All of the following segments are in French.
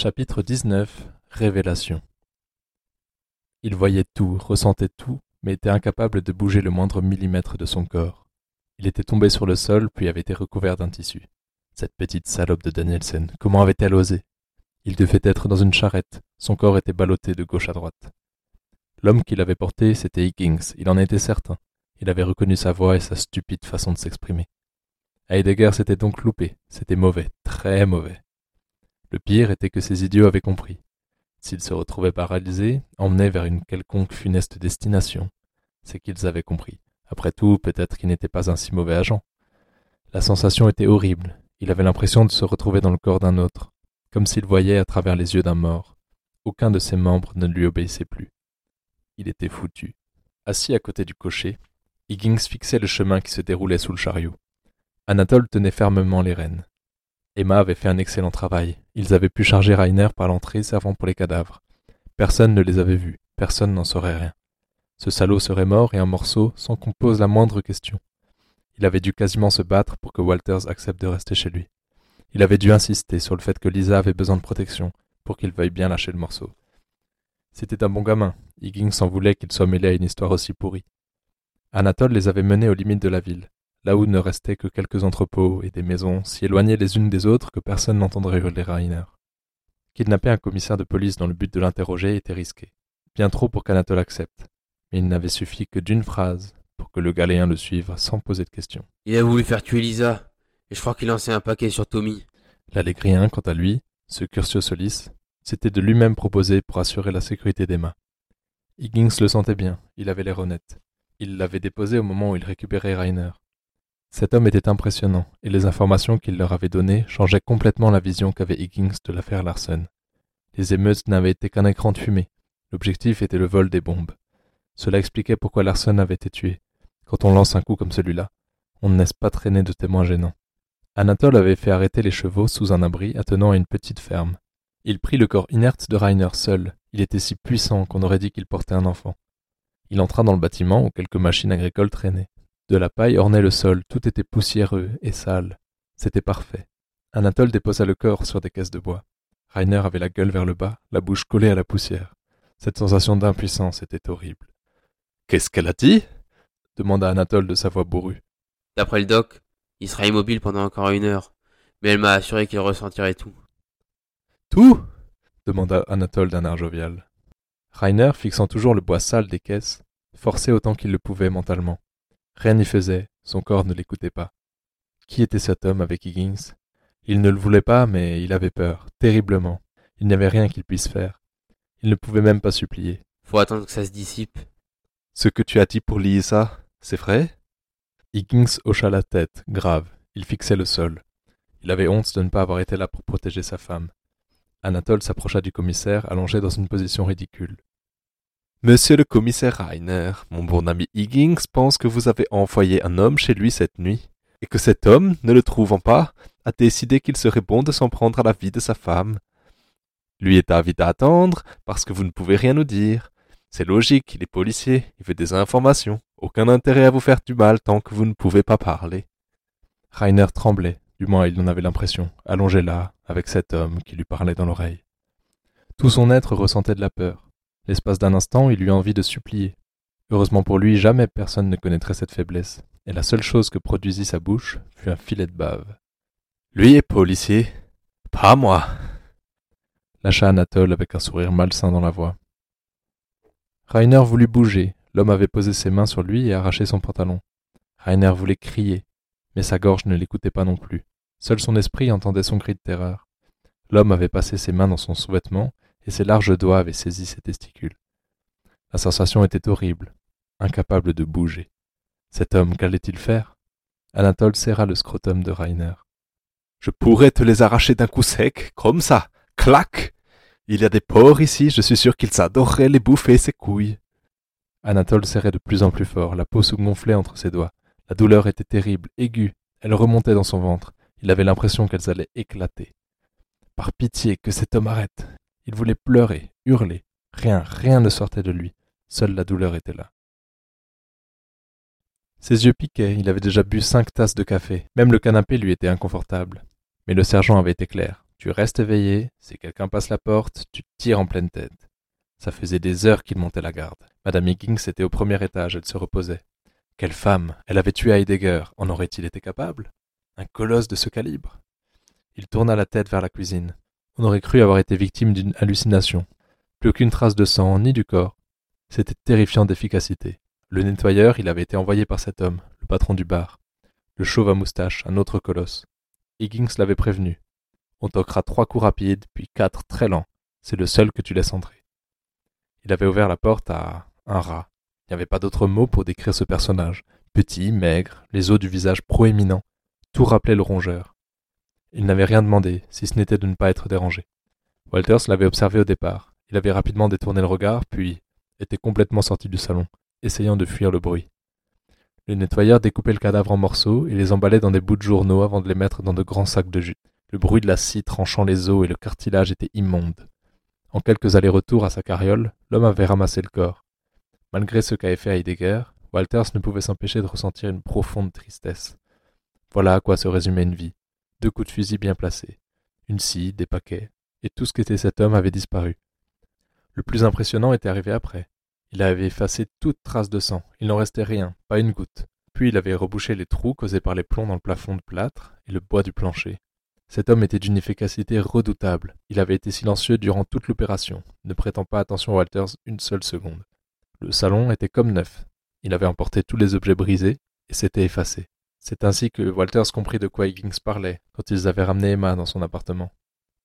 Chapitre 19 Révélation Il voyait tout, ressentait tout, mais était incapable de bouger le moindre millimètre de son corps. Il était tombé sur le sol, puis avait été recouvert d'un tissu. Cette petite salope de Danielsen, comment avait-elle osé? Il devait être dans une charrette, son corps était ballotté de gauche à droite. L'homme qui l'avait porté, c'était Higgins, il en était certain. Il avait reconnu sa voix et sa stupide façon de s'exprimer. Heidegger s'était donc loupé, c'était mauvais, très mauvais. Le pire était que ces idiots avaient compris. S'ils se retrouvaient paralysés, emmenés vers une quelconque funeste destination, c'est qu'ils avaient compris. Après tout, peut-être qu'il n'était pas un si mauvais agent. La sensation était horrible. Il avait l'impression de se retrouver dans le corps d'un autre, comme s'il voyait à travers les yeux d'un mort. Aucun de ses membres ne lui obéissait plus. Il était foutu. Assis à côté du cocher, Higgins fixait le chemin qui se déroulait sous le chariot. Anatole tenait fermement les rênes. Emma avait fait un excellent travail. Ils avaient pu charger Rainer par l'entrée servant pour les cadavres. Personne ne les avait vus, personne n'en saurait rien. Ce salaud serait mort et un morceau sans qu'on pose la moindre question. Il avait dû quasiment se battre pour que Walters accepte de rester chez lui. Il avait dû insister sur le fait que Lisa avait besoin de protection pour qu'il veuille bien lâcher le morceau. C'était un bon gamin. Higgins s'en voulait qu'il soit mêlé à une histoire aussi pourrie. Anatole les avait menés aux limites de la ville là où ne restaient que quelques entrepôts et des maisons si éloignées les unes des autres que personne n'entendrait hurler Rainer. Kidnapper un commissaire de police dans le but de l'interroger était risqué. Bien trop pour qu'Anatole accepte. Mais il n'avait suffi que d'une phrase pour que le Galéen le suive sans poser de questions. Il a voulu faire tuer Lisa, et je crois qu'il lançait un paquet sur Tommy. L'Allégrien, quant à lui, ce Curcio Solis, s'était de lui-même proposé pour assurer la sécurité d'Emma. Higgins le sentait bien, il avait l'air honnête. Il l'avait déposé au moment où il récupérait Rainer. Cet homme était impressionnant, et les informations qu'il leur avait données changeaient complètement la vision qu'avait Higgins de l'affaire Larson. Les émeutes n'avaient été qu'un écran de fumée. L'objectif était le vol des bombes. Cela expliquait pourquoi Larson avait été tué. Quand on lance un coup comme celui-là, on ne laisse pas traîner de témoins gênants. Anatole avait fait arrêter les chevaux sous un abri attenant à une petite ferme. Il prit le corps inerte de Rainer seul. Il était si puissant qu'on aurait dit qu'il portait un enfant. Il entra dans le bâtiment où quelques machines agricoles traînaient. De la paille ornait le sol, tout était poussiéreux et sale. C'était parfait. Anatole déposa le corps sur des caisses de bois. Rainer avait la gueule vers le bas, la bouche collée à la poussière. Cette sensation d'impuissance était horrible. Qu'est-ce qu'elle a dit? demanda Anatole de sa voix bourrue. D'après le doc, il sera immobile pendant encore une heure, mais elle m'a assuré qu'il ressentirait tout. Tout? demanda Anatole d'un air jovial. Rainer, fixant toujours le bois sale des caisses, forçait autant qu'il le pouvait mentalement. Rien n'y faisait, son corps ne l'écoutait pas. Qui était cet homme avec Higgins? Il ne le voulait pas, mais il avait peur, terriblement. Il n'y avait rien qu'il puisse faire. Il ne pouvait même pas supplier. Faut attendre que ça se dissipe. Ce que tu as dit pour Lisa, c'est vrai? Higgins hocha la tête, grave. Il fixait le sol. Il avait honte de ne pas avoir été là pour protéger sa femme. Anatole s'approcha du commissaire, allongé dans une position ridicule. Monsieur le commissaire Rainer, mon bon ami Higgins pense que vous avez envoyé un homme chez lui cette nuit, et que cet homme, ne le trouvant pas, a décidé qu'il serait bon de s'en prendre à la vie de sa femme. Lui est invité à attendre, parce que vous ne pouvez rien nous dire. C'est logique, il est policier, il veut des informations. Aucun intérêt à vous faire du mal tant que vous ne pouvez pas parler. Rainer tremblait, du moins il en avait l'impression, allongé là, avec cet homme qui lui parlait dans l'oreille. Tout son être ressentait de la peur. L'espace d'un instant, il eut envie de supplier. Heureusement pour lui, jamais personne ne connaîtrait cette faiblesse, et la seule chose que produisit sa bouche fut un filet de bave. Lui est policier, pas moi. Lâcha Anatole avec un sourire malsain dans la voix. Rainer voulut bouger. L'homme avait posé ses mains sur lui et arraché son pantalon. Rainer voulait crier, mais sa gorge ne l'écoutait pas non plus. Seul son esprit entendait son cri de terreur. L'homme avait passé ses mains dans son sous-vêtement et ses larges doigts avaient saisi ses testicules. La sensation était horrible, incapable de bouger. Cet homme, qu'allait-il faire? Anatole serra le scrotum de Rainer. Je pourrais te les arracher d'un coup sec, comme ça, clac Il y a des porcs ici, je suis sûr qu'ils adoreraient les bouffer, ces couilles. Anatole serrait de plus en plus fort, la peau se gonflait entre ses doigts. La douleur était terrible, aiguë, elle remontait dans son ventre. Il avait l'impression qu'elles allaient éclater. Par pitié, que cet homme arrête. Il voulait pleurer, hurler. Rien, rien ne sortait de lui. Seule la douleur était là. Ses yeux piquaient, il avait déjà bu cinq tasses de café. Même le canapé lui était inconfortable. Mais le sergent avait été clair. Tu restes éveillé, si quelqu'un passe la porte, tu tires en pleine tête. Ça faisait des heures qu'il montait la garde. Madame Higgins était au premier étage, elle se reposait. Quelle femme Elle avait tué Heidegger. En aurait-il été capable? Un colosse de ce calibre? Il tourna la tête vers la cuisine. On aurait cru avoir été victime d'une hallucination. Plus aucune trace de sang, ni du corps. C'était terrifiant d'efficacité. Le nettoyeur, il avait été envoyé par cet homme, le patron du bar. Le chauve à moustache, un autre colosse. Higgins l'avait prévenu. On toquera trois coups rapides, puis quatre très lents. C'est le seul que tu laisses entrer. Il avait ouvert la porte à un rat. Il n'y avait pas d'autre mot pour décrire ce personnage. Petit, maigre, les os du visage proéminents. Tout rappelait le rongeur. Il n'avait rien demandé, si ce n'était de ne pas être dérangé. Walters l'avait observé au départ. Il avait rapidement détourné le regard, puis était complètement sorti du salon, essayant de fuir le bruit. Le nettoyeur découpait le cadavre en morceaux et les emballait dans des bouts de journaux avant de les mettre dans de grands sacs de jus. Le bruit de la scie tranchant les os et le cartilage était immonde. En quelques allers-retours à sa carriole, l'homme avait ramassé le corps. Malgré ce qu'avait fait Heidegger, Walters ne pouvait s'empêcher de ressentir une profonde tristesse. Voilà à quoi se résumait une vie. Deux coups de fusil bien placés, une scie, des paquets, et tout ce qu'était cet homme avait disparu. Le plus impressionnant était arrivé après. Il avait effacé toute trace de sang, il n'en restait rien, pas une goutte. Puis il avait rebouché les trous causés par les plombs dans le plafond de plâtre et le bois du plancher. Cet homme était d'une efficacité redoutable. Il avait été silencieux durant toute l'opération, ne prêtant pas attention à Walters une seule seconde. Le salon était comme neuf. Il avait emporté tous les objets brisés et s'était effacé. C'est ainsi que Walters comprit de quoi Higgins parlait quand ils avaient ramené Emma dans son appartement.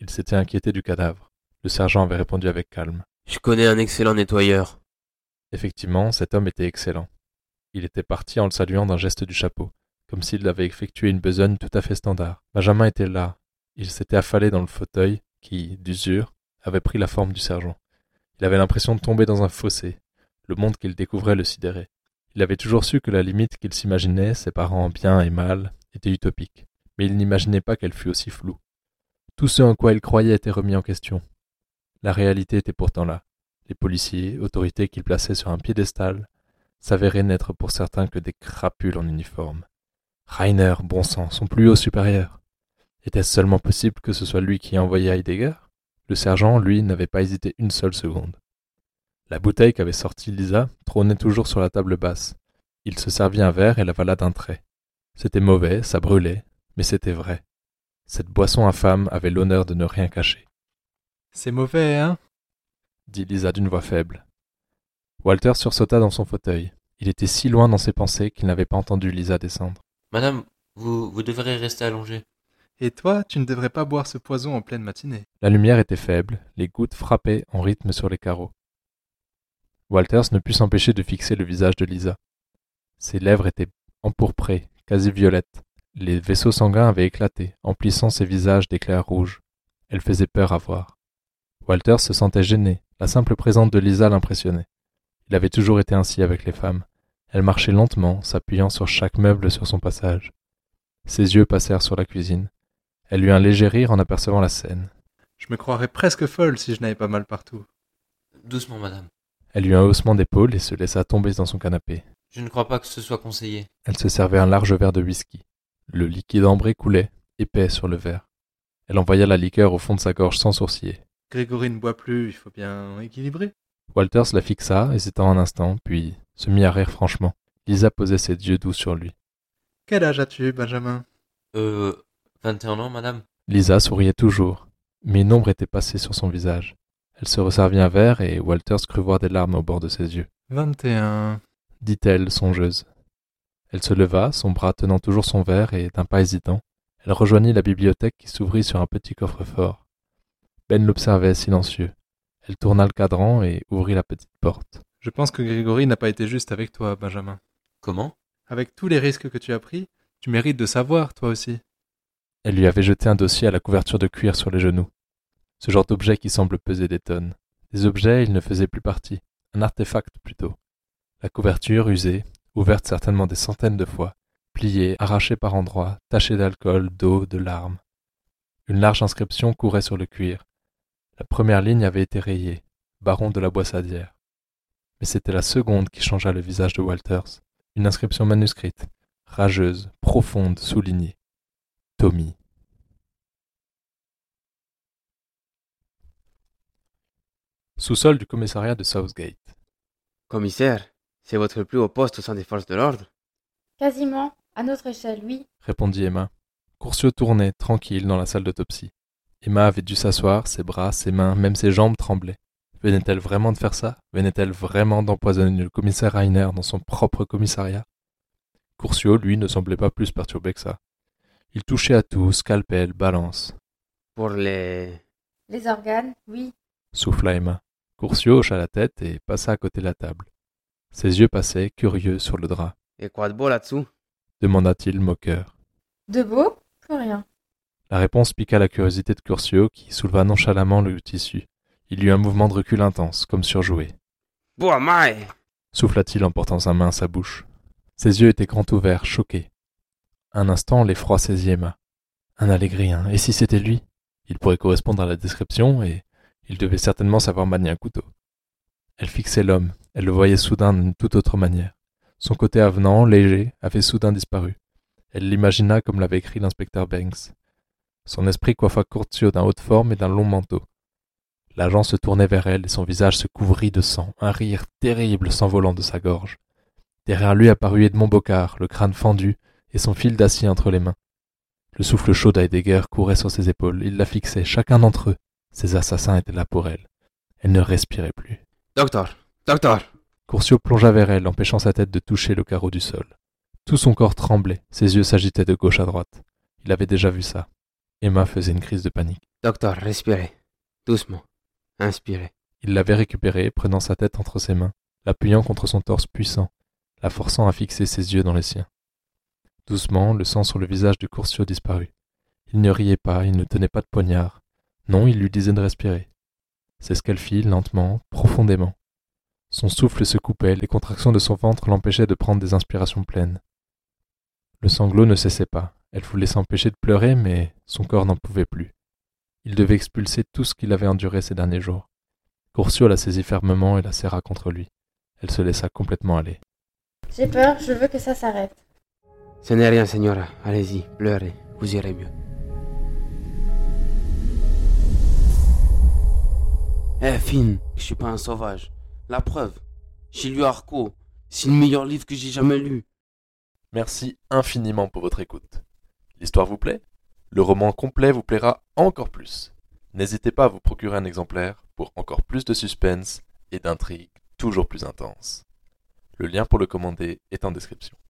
Il s'était inquiété du cadavre. Le sergent avait répondu avec calme. Je connais un excellent nettoyeur. Effectivement, cet homme était excellent. Il était parti en le saluant d'un geste du chapeau comme s'il avait effectué une besogne tout à fait standard. Benjamin était là. Il s'était affalé dans le fauteuil qui, d'usure, avait pris la forme du sergent. Il avait l'impression de tomber dans un fossé. Le monde qu'il découvrait le sidérait. Il avait toujours su que la limite qu'il s'imaginait, séparant bien et mal, était utopique, mais il n'imaginait pas qu'elle fût aussi floue. Tout ce en quoi il croyait était remis en question. La réalité était pourtant là. Les policiers, autorités qu'il plaçait sur un piédestal, s'avéraient n'être pour certains que des crapules en uniforme. Rainer, bon sang, son plus haut supérieur. Était-ce seulement possible que ce soit lui qui ait envoyé Heidegger? Le sergent, lui, n'avait pas hésité une seule seconde. La bouteille qu'avait sortie Lisa trônait toujours sur la table basse. Il se servit un verre et l'avala d'un trait. C'était mauvais, ça brûlait, mais c'était vrai. Cette boisson infâme avait l'honneur de ne rien cacher. C'est mauvais, hein? dit Lisa d'une voix faible. Walter sursauta dans son fauteuil. Il était si loin dans ses pensées qu'il n'avait pas entendu Lisa descendre. Madame, vous, vous devrez rester allongée. Et toi, tu ne devrais pas boire ce poison en pleine matinée. La lumière était faible, les gouttes frappaient en rythme sur les carreaux. Walters ne put s'empêcher de fixer le visage de Lisa. Ses lèvres étaient empourprées, quasi violettes. Les vaisseaux sanguins avaient éclaté, emplissant ses visages d'éclairs rouges. Elle faisait peur à voir. Walters se sentait gêné. La simple présence de Lisa l'impressionnait. Il avait toujours été ainsi avec les femmes. Elle marchait lentement, s'appuyant sur chaque meuble sur son passage. Ses yeux passèrent sur la cuisine. Elle eut un léger rire en apercevant la scène. Je me croirais presque folle si je n'avais pas mal partout. Doucement, madame. Elle eut un haussement d'épaule et se laissa tomber dans son canapé. Je ne crois pas que ce soit conseillé. Elle se servait un large verre de whisky. Le liquide ambré coulait, épais sur le verre. Elle envoya la liqueur au fond de sa gorge sans sourciller. Grégory ne boit plus, il faut bien équilibrer. Walters la fixa, hésitant un instant, puis se mit à rire franchement. Lisa posait ses yeux doux sur lui. Quel âge as-tu, Benjamin? Euh. Vingt et un ans, madame Lisa souriait toujours, mais une ombre était passée sur son visage. Elle se resservit un verre et Walters crut voir des larmes au bord de ses yeux. Vingt et un, dit-elle, songeuse. Elle se leva, son bras tenant toujours son verre, et d'un pas hésitant, elle rejoignit la bibliothèque qui s'ouvrit sur un petit coffre-fort. Ben l'observait silencieux. Elle tourna le cadran et ouvrit la petite porte. Je pense que Grégory n'a pas été juste avec toi, Benjamin. Comment? Avec tous les risques que tu as pris, tu mérites de savoir, toi aussi. Elle lui avait jeté un dossier à la couverture de cuir sur les genoux. Ce genre d'objet qui semble peser des tonnes. Des objets, il ne faisait plus partie. Un artefact plutôt. La couverture usée, ouverte certainement des centaines de fois, pliée, arrachée par endroits, tachée d'alcool, d'eau, de larmes. Une large inscription courait sur le cuir. La première ligne avait été rayée. Baron de la Boissadière. Mais c'était la seconde qui changea le visage de Walters. Une inscription manuscrite, rageuse, profonde, soulignée. Tommy. Sous-sol du commissariat de Southgate. Commissaire, c'est votre plus haut poste au sein des forces de l'ordre Quasiment, à notre échelle, oui. répondit Emma. Curcio tournait, tranquille, dans la salle d'autopsie. Emma avait dû s'asseoir, ses bras, ses mains, même ses jambes tremblaient. Venait-elle vraiment de faire ça? Venait-elle vraiment d'empoisonner le commissaire Rainer dans son propre commissariat? Curcio, lui, ne semblait pas plus perturbé que ça. Il touchait à tout, scalpel, balance. Pour les... Les organes, oui. Souffla Emma. Curcio hocha la tête et passa à côté de la table. Ses yeux passaient, curieux, sur le drap. Et quoi de beau là-dessous? demanda-t-il moqueur. De beau? Plus rien. La réponse piqua la curiosité de Curcio qui souleva nonchalamment le tissu. Il eut un mouvement de recul intense, comme surjoué. Bois mai Souffla-t-il en portant sa main à sa bouche. Ses yeux étaient grands ouverts, choqués. Un instant, l'effroi saisit Emma. Un allégrien. Et si c'était lui? Il pourrait correspondre à la description et il devait certainement savoir manier un couteau. Elle fixait l'homme. Elle le voyait soudain d'une toute autre manière. Son côté avenant, léger, avait soudain disparu. Elle l'imagina comme l'avait écrit l'inspecteur Banks. Son esprit coiffa Curcio d'un haut forme et d'un long manteau. L'agent se tournait vers elle et son visage se couvrit de sang, un rire terrible s'envolant de sa gorge. Derrière lui apparut Edmond Bocard, le crâne fendu et son fil d'acier entre les mains. Le souffle chaud d'Heidegger courait sur ses épaules. Il la fixait, chacun d'entre eux. Ces assassins étaient là pour elle. Elle ne respirait plus. Docteur Docteur Curcio plongea vers elle, empêchant sa tête de toucher le carreau du sol. Tout son corps tremblait, ses yeux s'agitaient de gauche à droite. Il avait déjà vu ça. Emma faisait une crise de panique. Docteur, respirez. Doucement. Inspirez. Il l'avait récupérée, prenant sa tête entre ses mains, l'appuyant contre son torse puissant, la forçant à fixer ses yeux dans les siens. Doucement, le sang sur le visage de Curcio disparut. Il ne riait pas, il ne tenait pas de poignard. Non, il lui disait de respirer. C'est ce qu'elle fit, lentement, profondément. Son souffle se coupait, les contractions de son ventre l'empêchaient de prendre des inspirations pleines. Le sanglot ne cessait pas. Elle voulait s'empêcher de pleurer, mais son corps n'en pouvait plus. Il devait expulser tout ce qu'il avait enduré ces derniers jours. Curcio la saisit fermement et la serra contre lui. Elle se laissa complètement aller. J'ai peur, je veux que ça s'arrête. Ce n'est rien, señora. Allez-y, pleurez. Vous irez mieux. Eh, Finn, je suis pas un sauvage. La preuve, j'ai lu Arco. C'est le meilleur livre que j'ai jamais lu. Merci infiniment pour votre écoute. L'histoire vous plaît? Le roman complet vous plaira encore plus. N'hésitez pas à vous procurer un exemplaire pour encore plus de suspense et d'intrigues toujours plus intenses. Le lien pour le commander est en description.